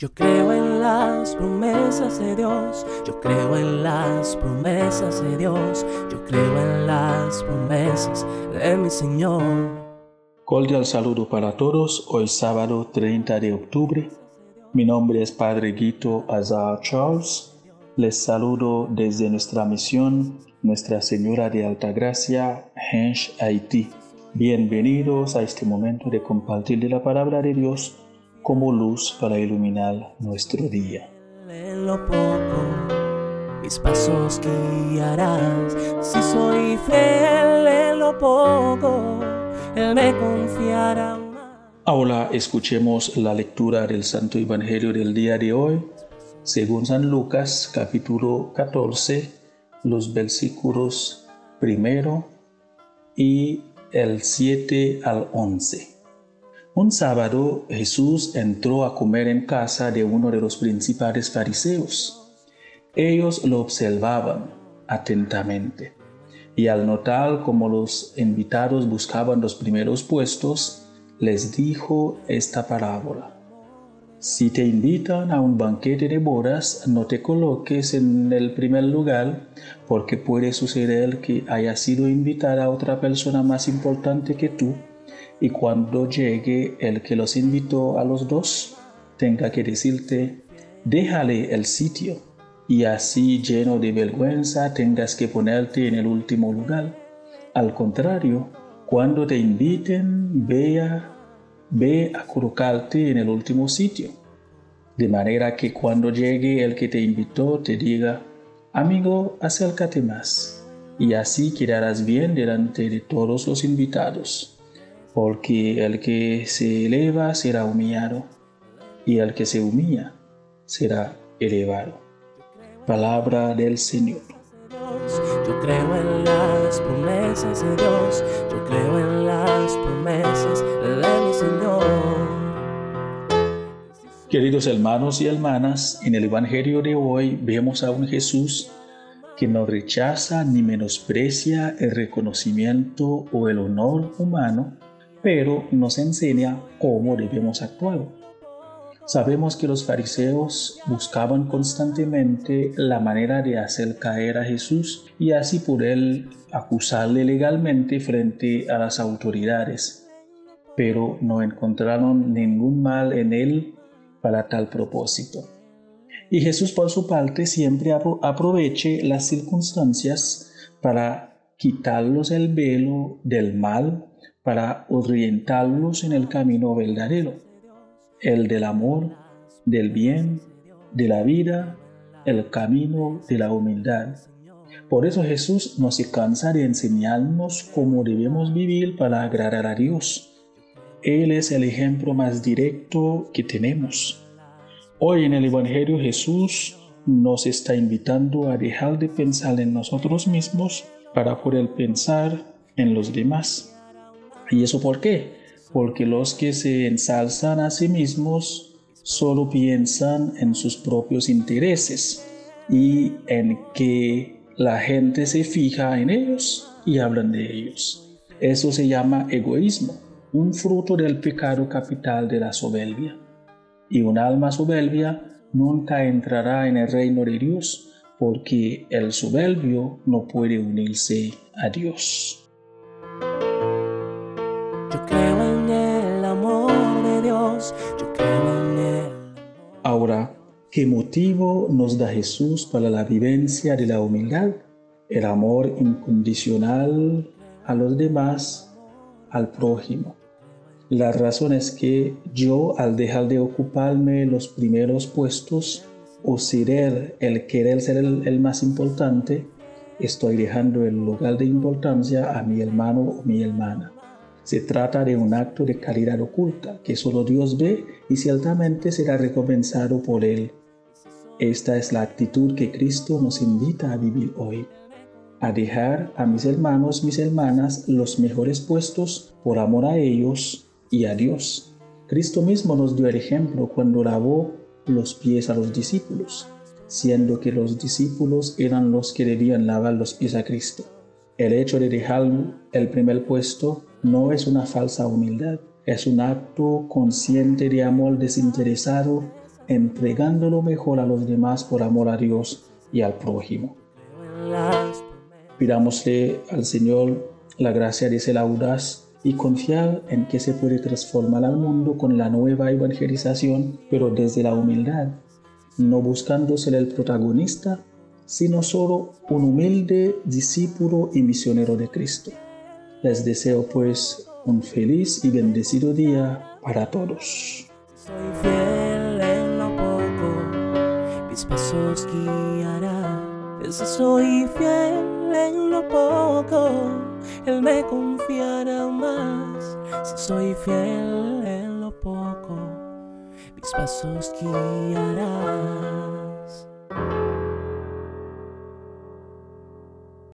Yo creo en las promesas de Dios, yo creo en las promesas de Dios, yo creo en las promesas de mi Señor. Cordial saludo para todos, hoy sábado 30 de octubre. Mi nombre es Padre Guito Azar Charles. Les saludo desde nuestra misión, Nuestra Señora de Altagracia, Hensh, Haití. Bienvenidos a este momento de compartir la palabra de Dios como luz para iluminar nuestro día. En lo poco, mis pasos guiarás. Si soy fiel en lo poco, Él me confiará. Ahora escuchemos la lectura del Santo Evangelio del día de hoy, según San Lucas capítulo 14, los versículos primero y el 7 al 11. Un sábado Jesús entró a comer en casa de uno de los principales fariseos. Ellos lo observaban atentamente y al notar cómo los invitados buscaban los primeros puestos, les dijo esta parábola. Si te invitan a un banquete de bodas, no te coloques en el primer lugar, porque puede suceder que haya sido invitada otra persona más importante que tú y cuando llegue el que los invitó a los dos, tenga que decirte, déjale el sitio, y así lleno de vergüenza tengas que ponerte en el último lugar. Al contrario, cuando te inviten, vea, ve a colocarte en el último sitio. De manera que cuando llegue el que te invitó te diga, amigo, acércate más, y así quedarás bien delante de todos los invitados porque el que se eleva será humillado, y el que se humilla será elevado. Palabra del Señor. Yo creo en las promesas de Dios, yo creo en las promesas de mi Señor. Queridos hermanos y hermanas, en el Evangelio de hoy vemos a un Jesús que no rechaza ni menosprecia el reconocimiento o el honor humano, pero nos enseña cómo debemos actuar. Sabemos que los fariseos buscaban constantemente la manera de hacer caer a Jesús y así poder acusarle legalmente frente a las autoridades, pero no encontraron ningún mal en él para tal propósito. Y Jesús por su parte siempre aproveche las circunstancias para quitarlos el velo del mal para orientarlos en el camino verdadero, el del amor, del bien, de la vida, el camino de la humildad. Por eso Jesús no se cansa de enseñarnos cómo debemos vivir para agradar a Dios. Él es el ejemplo más directo que tenemos. Hoy en el Evangelio Jesús nos está invitando a dejar de pensar en nosotros mismos para poder pensar en los demás. ¿Y eso por qué? Porque los que se ensalzan a sí mismos solo piensan en sus propios intereses y en que la gente se fija en ellos y hablan de ellos. Eso se llama egoísmo, un fruto del pecado capital de la soberbia. Y un alma soberbia nunca entrará en el reino de Dios porque el soberbio no puede unirse a Dios. Creo en el amor de Dios, yo creo en él. Ahora, ¿qué motivo nos da Jesús para la vivencia de la humildad? El amor incondicional a los demás, al prójimo. La razón es que yo al dejar de ocuparme los primeros puestos o ser el querer ser el, el más importante, estoy dejando el lugar de importancia a mi hermano o mi hermana. Se trata de un acto de caridad oculta que solo Dios ve y ciertamente será recompensado por Él. Esta es la actitud que Cristo nos invita a vivir hoy, a dejar a mis hermanos, mis hermanas, los mejores puestos por amor a ellos y a Dios. Cristo mismo nos dio el ejemplo cuando lavó los pies a los discípulos, siendo que los discípulos eran los que debían lavar los pies a Cristo. El hecho de dejar el primer puesto no es una falsa humildad, es un acto consciente de amor desinteresado entregando lo mejor a los demás por amor a Dios y al prójimo. Pidámosle al Señor la gracia de ser audaz y confiar en que se puede transformar al mundo con la nueva evangelización, pero desde la humildad, no buscando ser el protagonista, sino solo un humilde discípulo y misionero de Cristo. Les deseo pues un feliz y bendecido día para todos. Soy fiel en lo poco, mis pasos guiará. Soy fiel en lo poco, Él me confiará más. Si soy fiel en lo poco, mis pasos guiará.